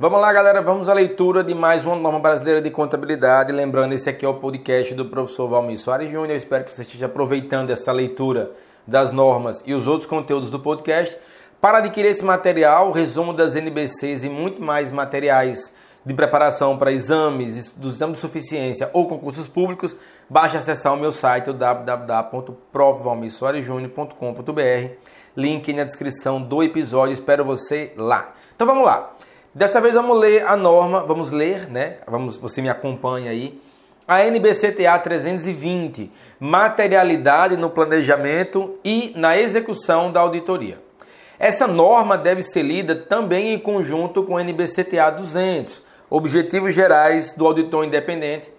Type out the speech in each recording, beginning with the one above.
Vamos lá, galera, vamos à leitura de mais uma norma brasileira de contabilidade. Lembrando, esse aqui é o podcast do professor Valmir Soares Júnior. Espero que você esteja aproveitando essa leitura das normas e os outros conteúdos do podcast para adquirir esse material, resumo das NBCs e muito mais materiais de preparação para exames, dos exames de suficiência ou concursos públicos, basta acessar o meu site www.profvalmirsoaresjunior.com.br link na descrição do episódio, espero você lá. Então vamos lá. Dessa vez vamos ler a norma, vamos ler, né? Vamos, você me acompanha aí. A NBCTA 320, materialidade no planejamento e na execução da auditoria. Essa norma deve ser lida também em conjunto com a NBCTA 200, Objetivos Gerais do Auditor Independente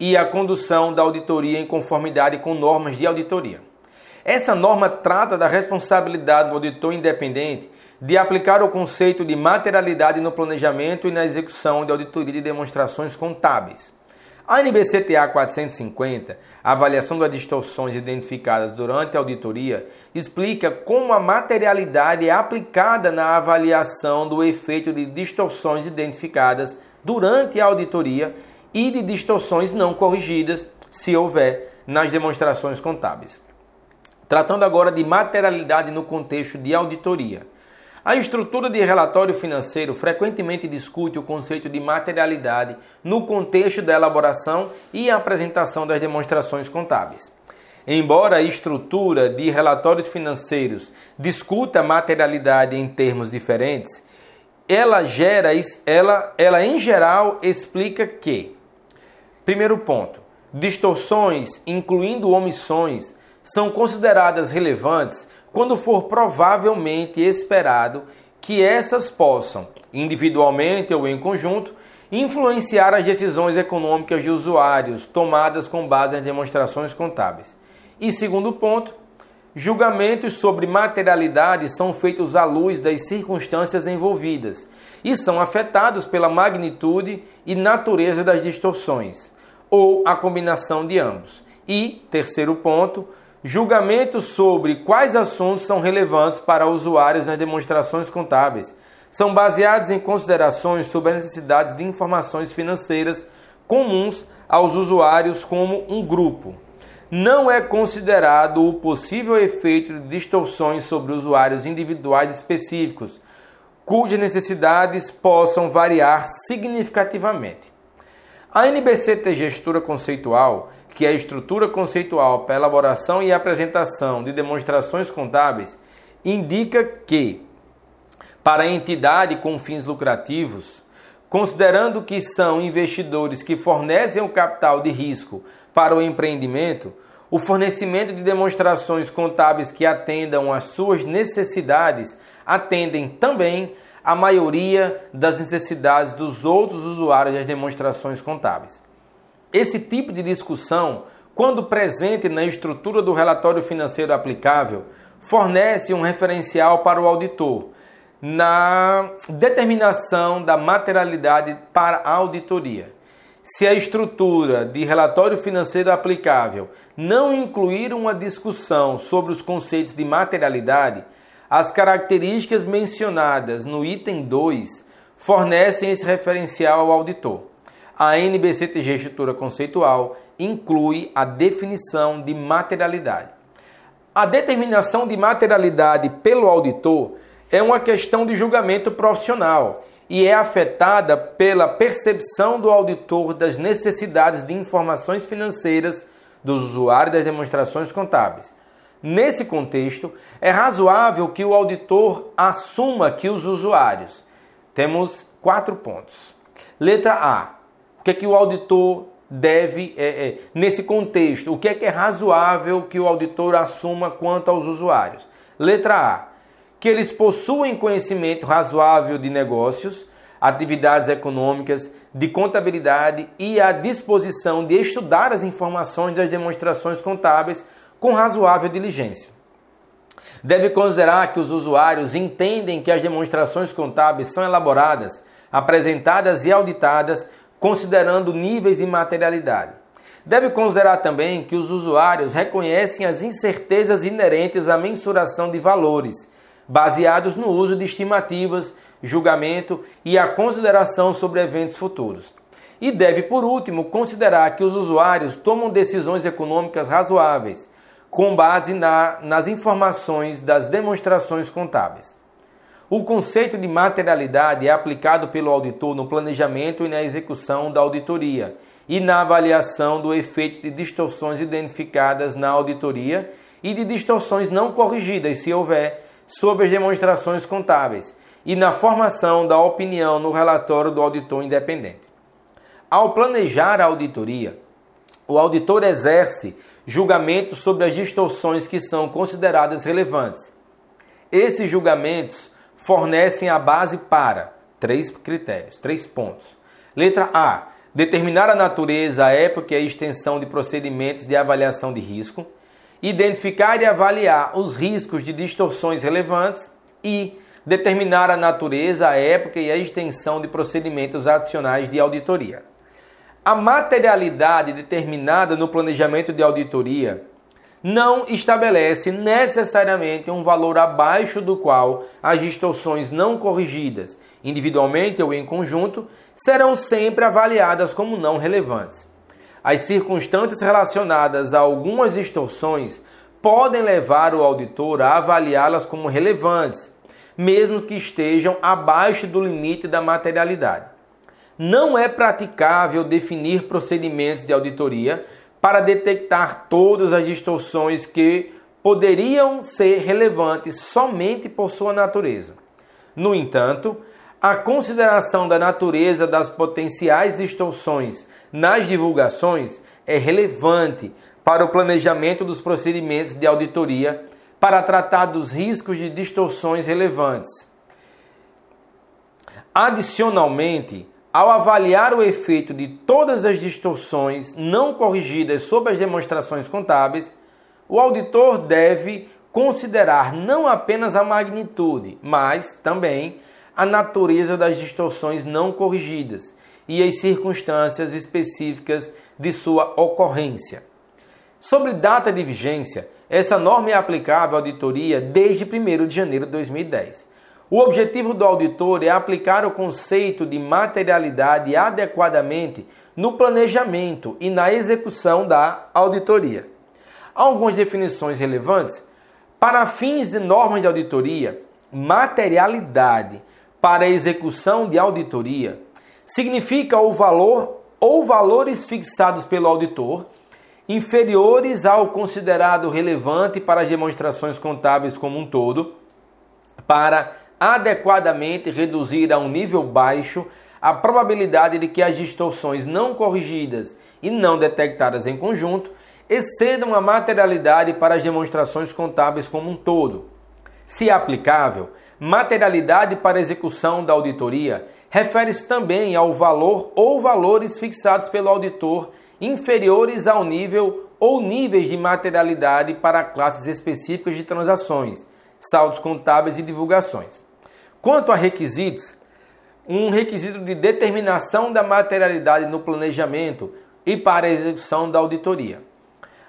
e a condução da auditoria em conformidade com normas de auditoria. Essa norma trata da responsabilidade do auditor independente de aplicar o conceito de materialidade no planejamento e na execução de auditoria de demonstrações contábeis. A NBCTA 450, a avaliação das distorções identificadas durante a auditoria, explica como a materialidade é aplicada na avaliação do efeito de distorções identificadas durante a auditoria e de distorções não corrigidas, se houver, nas demonstrações contábeis. Tratando agora de materialidade no contexto de auditoria. A estrutura de relatório financeiro frequentemente discute o conceito de materialidade no contexto da elaboração e apresentação das demonstrações contábeis. Embora a estrutura de relatórios financeiros discuta materialidade em termos diferentes, ela gera, ela, ela em geral explica que, primeiro ponto, distorções, incluindo omissões, são consideradas relevantes quando for provavelmente esperado que essas possam, individualmente ou em conjunto, influenciar as decisões econômicas de usuários tomadas com base nas demonstrações contábeis. E segundo ponto, julgamentos sobre materialidade são feitos à luz das circunstâncias envolvidas e são afetados pela magnitude e natureza das distorções, ou a combinação de ambos. E, terceiro ponto, julgamentos sobre quais assuntos são relevantes para usuários nas demonstrações contábeis. São baseados em considerações sobre as necessidades de informações financeiras comuns aos usuários como um grupo. Não é considerado o possível efeito de distorções sobre usuários individuais específicos, cujas necessidades possam variar significativamente. A NBCT Gestura Conceitual que a estrutura conceitual para elaboração e apresentação de demonstrações contábeis indica que, para a entidade com fins lucrativos, considerando que são investidores que fornecem o capital de risco para o empreendimento, o fornecimento de demonstrações contábeis que atendam às suas necessidades atendem também a maioria das necessidades dos outros usuários das demonstrações contábeis. Esse tipo de discussão, quando presente na estrutura do relatório financeiro aplicável, fornece um referencial para o auditor na determinação da materialidade para a auditoria. Se a estrutura de relatório financeiro aplicável não incluir uma discussão sobre os conceitos de materialidade, as características mencionadas no item 2 fornecem esse referencial ao auditor a NBCTG Estrutura Conceitual inclui a definição de materialidade. A determinação de materialidade pelo auditor é uma questão de julgamento profissional e é afetada pela percepção do auditor das necessidades de informações financeiras dos usuários das demonstrações contábeis. Nesse contexto, é razoável que o auditor assuma que os usuários. Temos quatro pontos. Letra A que é que o auditor deve, é, é, nesse contexto, o que é que é razoável que o auditor assuma quanto aos usuários? Letra A, que eles possuem conhecimento razoável de negócios, atividades econômicas, de contabilidade e a disposição de estudar as informações das demonstrações contábeis com razoável diligência. Deve considerar que os usuários entendem que as demonstrações contábeis são elaboradas, apresentadas e auditadas considerando níveis de materialidade. Deve considerar também que os usuários reconhecem as incertezas inerentes à mensuração de valores, baseados no uso de estimativas julgamento e a consideração sobre eventos futuros. E deve, por último, considerar que os usuários tomam decisões econômicas razoáveis, com base na, nas informações das demonstrações contábeis. O conceito de materialidade é aplicado pelo auditor no planejamento e na execução da auditoria e na avaliação do efeito de distorções identificadas na auditoria e de distorções não corrigidas, se houver, sobre as demonstrações contábeis e na formação da opinião no relatório do auditor independente. Ao planejar a auditoria, o auditor exerce julgamento sobre as distorções que são consideradas relevantes. Esses julgamentos fornecem a base para três critérios, três pontos. Letra A: determinar a natureza, a época e a extensão de procedimentos de avaliação de risco, identificar e avaliar os riscos de distorções relevantes e determinar a natureza, a época e a extensão de procedimentos adicionais de auditoria. A materialidade determinada no planejamento de auditoria não estabelece necessariamente um valor abaixo do qual as distorções não corrigidas, individualmente ou em conjunto, serão sempre avaliadas como não relevantes. As circunstâncias relacionadas a algumas distorções podem levar o auditor a avaliá-las como relevantes, mesmo que estejam abaixo do limite da materialidade não é praticável definir procedimentos de auditoria para detectar todas as distorções que poderiam ser relevantes somente por sua natureza. No entanto, a consideração da natureza das potenciais distorções nas divulgações é relevante para o planejamento dos procedimentos de auditoria para tratar dos riscos de distorções relevantes. Adicionalmente, ao avaliar o efeito de todas as distorções não corrigidas sobre as demonstrações contábeis, o auditor deve considerar não apenas a magnitude, mas também a natureza das distorções não corrigidas e as circunstâncias específicas de sua ocorrência. Sobre data de vigência, essa norma é aplicável à auditoria desde 1 de janeiro de 2010. O objetivo do auditor é aplicar o conceito de materialidade adequadamente no planejamento e na execução da auditoria. Algumas definições relevantes. Para fins de normas de auditoria, materialidade para a execução de auditoria significa o valor ou valores fixados pelo auditor inferiores ao considerado relevante para as demonstrações contábeis como um todo, para adequadamente reduzir a um nível baixo a probabilidade de que as distorções não corrigidas e não detectadas em conjunto excedam a materialidade para as demonstrações contábeis como um todo. Se aplicável, materialidade para execução da auditoria refere-se também ao valor ou valores fixados pelo auditor inferiores ao nível ou níveis de materialidade para classes específicas de transações, saldos contábeis e divulgações. Quanto a requisitos, um requisito de determinação da materialidade no planejamento e para a execução da auditoria.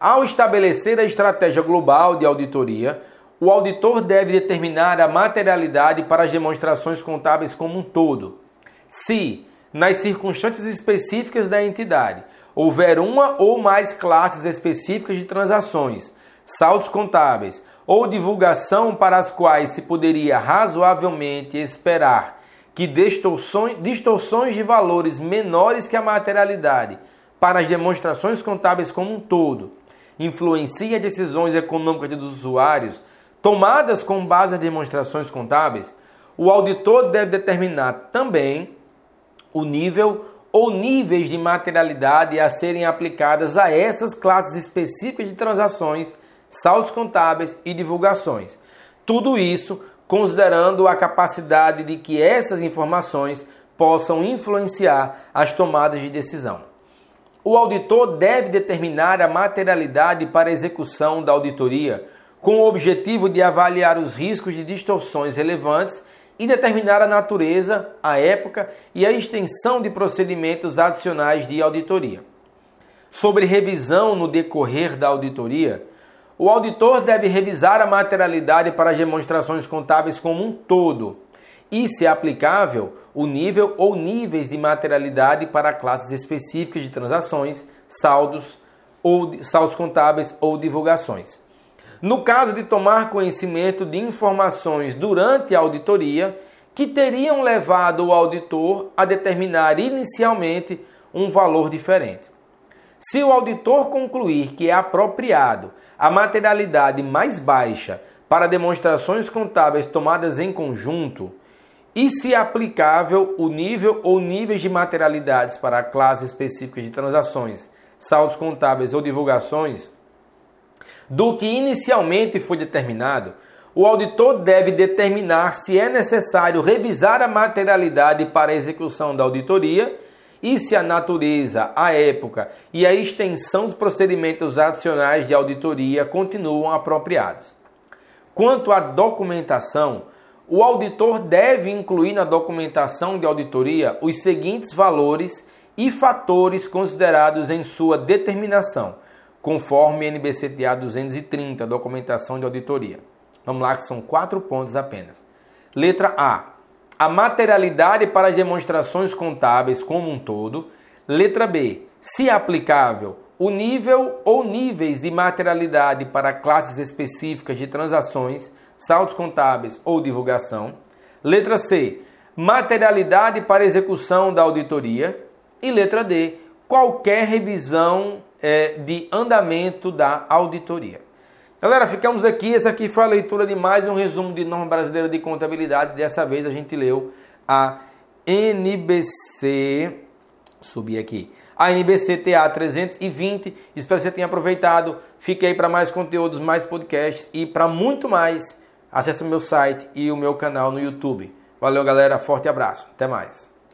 Ao estabelecer a estratégia global de auditoria, o auditor deve determinar a materialidade para as demonstrações contábeis como um todo. Se, nas circunstâncias específicas da entidade, houver uma ou mais classes específicas de transações, saldos contábeis ou divulgação para as quais se poderia razoavelmente esperar que distorções, distorções de valores menores que a materialidade para as demonstrações contábeis como um todo influenciem as decisões econômicas dos usuários tomadas com base nas demonstrações contábeis, o auditor deve determinar também o nível ou níveis de materialidade a serem aplicadas a essas classes específicas de transações saldos contábeis e divulgações. Tudo isso considerando a capacidade de que essas informações possam influenciar as tomadas de decisão. O auditor deve determinar a materialidade para a execução da auditoria, com o objetivo de avaliar os riscos de distorções relevantes e determinar a natureza, a época e a extensão de procedimentos adicionais de auditoria. Sobre revisão no decorrer da auditoria, o auditor deve revisar a materialidade para as demonstrações contábeis como um todo e, se aplicável, o nível ou níveis de materialidade para classes específicas de transações, saldos, ou saldos contábeis ou divulgações. No caso de tomar conhecimento de informações durante a auditoria que teriam levado o auditor a determinar inicialmente um valor diferente. Se o auditor concluir que é apropriado a materialidade mais baixa para demonstrações contábeis tomadas em conjunto, e se aplicável o nível ou níveis de materialidades para classes específicas de transações, saldos contábeis ou divulgações, do que inicialmente foi determinado, o auditor deve determinar se é necessário revisar a materialidade para a execução da auditoria e se a natureza, a época e a extensão dos procedimentos adicionais de auditoria continuam apropriados. Quanto à documentação, o auditor deve incluir na documentação de auditoria os seguintes valores e fatores considerados em sua determinação, conforme NBCTA 230, documentação de auditoria. Vamos lá, que são quatro pontos apenas. Letra A. A materialidade para as demonstrações contábeis como um todo. Letra B. Se aplicável, o nível ou níveis de materialidade para classes específicas de transações, saldos contábeis ou divulgação. Letra C, materialidade para execução da auditoria. E letra D, qualquer revisão é, de andamento da auditoria. Galera, ficamos aqui. Essa aqui foi a leitura de mais um resumo de norma brasileira de contabilidade. Dessa vez a gente leu a NBC. Subir aqui a NBCTA 320. Espero que você tenha aproveitado. Fique aí para mais conteúdos, mais podcasts e para muito mais. Acesse o meu site e o meu canal no YouTube. Valeu, galera. Forte abraço. Até mais.